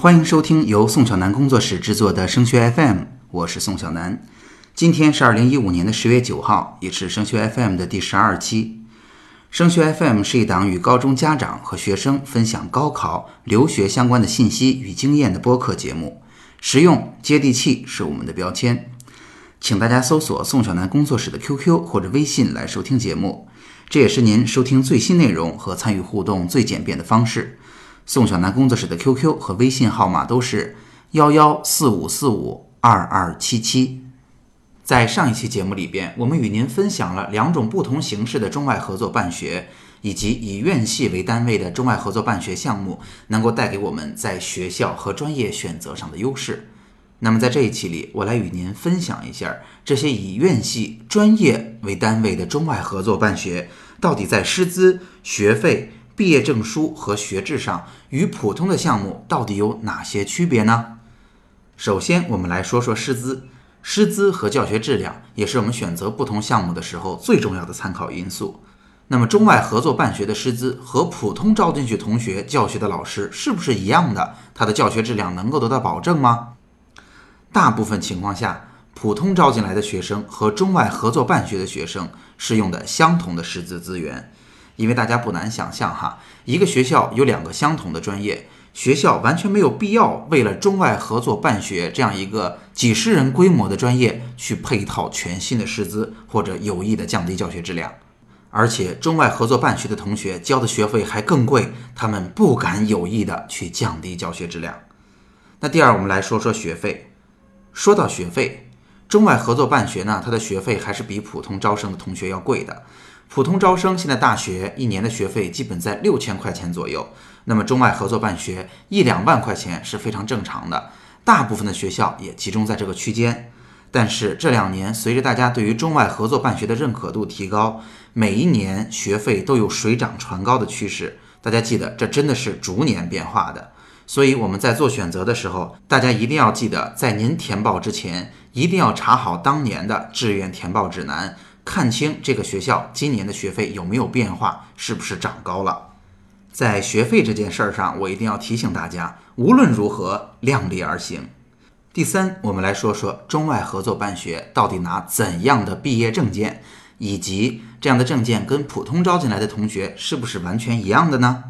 欢迎收听由宋小南工作室制作的升学 FM，我是宋小南。今天是二零一五年的十月九号，也是升学 FM 的第十二期。升学 FM 是一档与高中家长和学生分享高考、留学相关的信息与经验的播客节目，实用接地气是我们的标签。请大家搜索宋小南工作室的 QQ 或者微信来收听节目，这也是您收听最新内容和参与互动最简便的方式。宋小楠工作室的 QQ 和微信号码都是幺幺四五四五二二七七。在上一期节目里边，我们与您分享了两种不同形式的中外合作办学，以及以院系为单位的中外合作办学项目能够带给我们在学校和专业选择上的优势。那么在这一期里，我来与您分享一下这些以院系、专业为单位的中外合作办学到底在师资、学费。毕业证书和学制上与普通的项目到底有哪些区别呢？首先，我们来说说师资。师资和教学质量也是我们选择不同项目的时候最重要的参考因素。那么，中外合作办学的师资和普通招进去同学教学的老师是不是一样的？他的教学质量能够得到保证吗？大部分情况下，普通招进来的学生和中外合作办学的学生是用的相同的师资资源。因为大家不难想象哈，一个学校有两个相同的专业，学校完全没有必要为了中外合作办学这样一个几十人规模的专业去配套全新的师资，或者有意的降低教学质量。而且中外合作办学的同学交的学费还更贵，他们不敢有意的去降低教学质量。那第二，我们来说说学费。说到学费，中外合作办学呢，它的学费还是比普通招生的同学要贵的。普通招生现在大学一年的学费基本在六千块钱左右，那么中外合作办学一两万块钱是非常正常的，大部分的学校也集中在这个区间。但是这两年随着大家对于中外合作办学的认可度提高，每一年学费都有水涨船高的趋势。大家记得，这真的是逐年变化的。所以我们在做选择的时候，大家一定要记得，在您填报之前，一定要查好当年的志愿填报指南。看清这个学校今年的学费有没有变化，是不是涨高了？在学费这件事儿上，我一定要提醒大家，无论如何量力而行。第三，我们来说说中外合作办学到底拿怎样的毕业证件，以及这样的证件跟普通招进来的同学是不是完全一样的呢？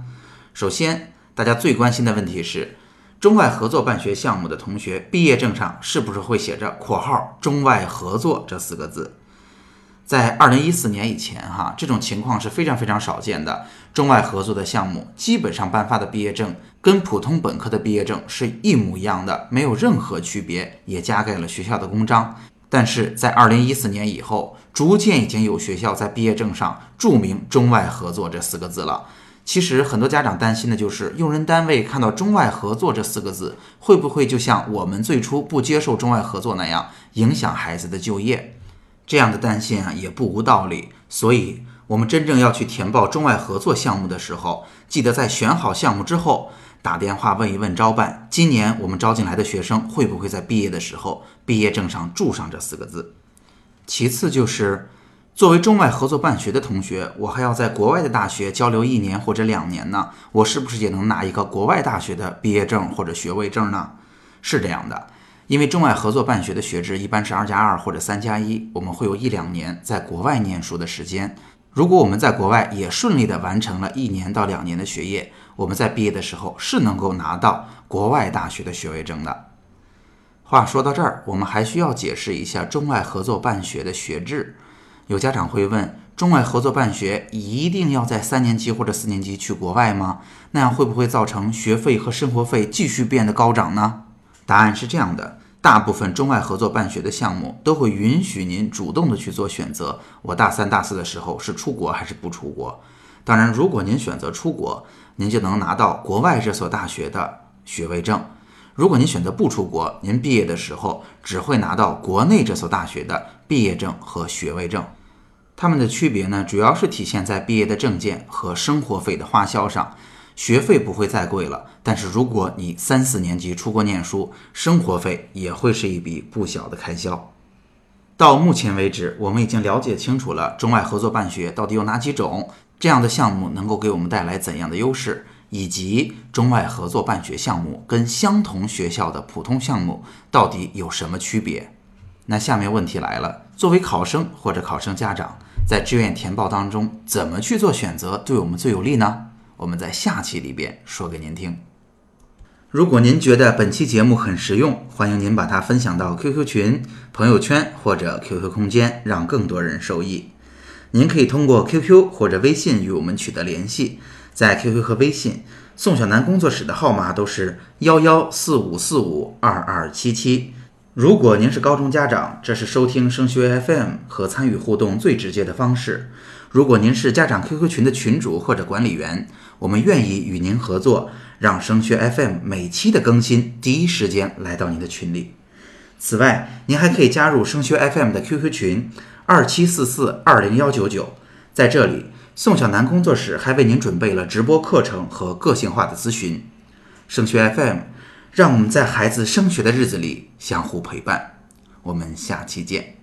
首先，大家最关心的问题是，中外合作办学项目的同学毕业证上是不是会写着括号“中外合作”这四个字？在二零一四年以前，哈，这种情况是非常非常少见的。中外合作的项目基本上颁发的毕业证跟普通本科的毕业证是一模一样的，没有任何区别，也加盖了学校的公章。但是在二零一四年以后，逐渐已经有学校在毕业证上注明“中外合作”这四个字了。其实很多家长担心的就是，用人单位看到“中外合作”这四个字，会不会就像我们最初不接受中外合作那样，影响孩子的就业？这样的担心啊也不无道理，所以我们真正要去填报中外合作项目的时候，记得在选好项目之后，打电话问一问招办，今年我们招进来的学生会不会在毕业的时候毕业证上注上这四个字。其次就是，作为中外合作办学的同学，我还要在国外的大学交流一年或者两年呢，我是不是也能拿一个国外大学的毕业证或者学位证呢？是这样的。因为中外合作办学的学制一般是二加二或者三加一，我们会有一两年在国外念书的时间。如果我们在国外也顺利的完成了一年到两年的学业，我们在毕业的时候是能够拿到国外大学的学位证的。话说到这儿，我们还需要解释一下中外合作办学的学制。有家长会问：中外合作办学一定要在三年级或者四年级去国外吗？那样会不会造成学费和生活费继续变得高涨呢？答案是这样的，大部分中外合作办学的项目都会允许您主动的去做选择。我大三、大四的时候是出国还是不出国？当然，如果您选择出国，您就能拿到国外这所大学的学位证；如果您选择不出国，您毕业的时候只会拿到国内这所大学的毕业证和学位证。它们的区别呢，主要是体现在毕业的证件和生活费的花销上。学费不会再贵了，但是如果你三四年级出国念书，生活费也会是一笔不小的开销。到目前为止，我们已经了解清楚了中外合作办学到底有哪几种，这样的项目能够给我们带来怎样的优势，以及中外合作办学项目跟相同学校的普通项目到底有什么区别？那下面问题来了，作为考生或者考生家长，在志愿填报当中怎么去做选择，对我们最有利呢？我们在下期里边说给您听。如果您觉得本期节目很实用，欢迎您把它分享到 QQ 群、朋友圈或者 QQ 空间，让更多人受益。您可以通过 QQ 或者微信与我们取得联系，在 QQ 和微信，宋小南工作室的号码都是幺幺四五四五二二七七。如果您是高中家长，这是收听升学 FM 和参与互动最直接的方式。如果您是家长 QQ 群的群主或者管理员，我们愿意与您合作，让升学 FM 每期的更新第一时间来到您的群里。此外，您还可以加入升学 FM 的 QQ 群二七四四二零幺九九，在这里，宋小南工作室还为您准备了直播课程和个性化的咨询。升学 FM，让我们在孩子升学的日子里相互陪伴。我们下期见。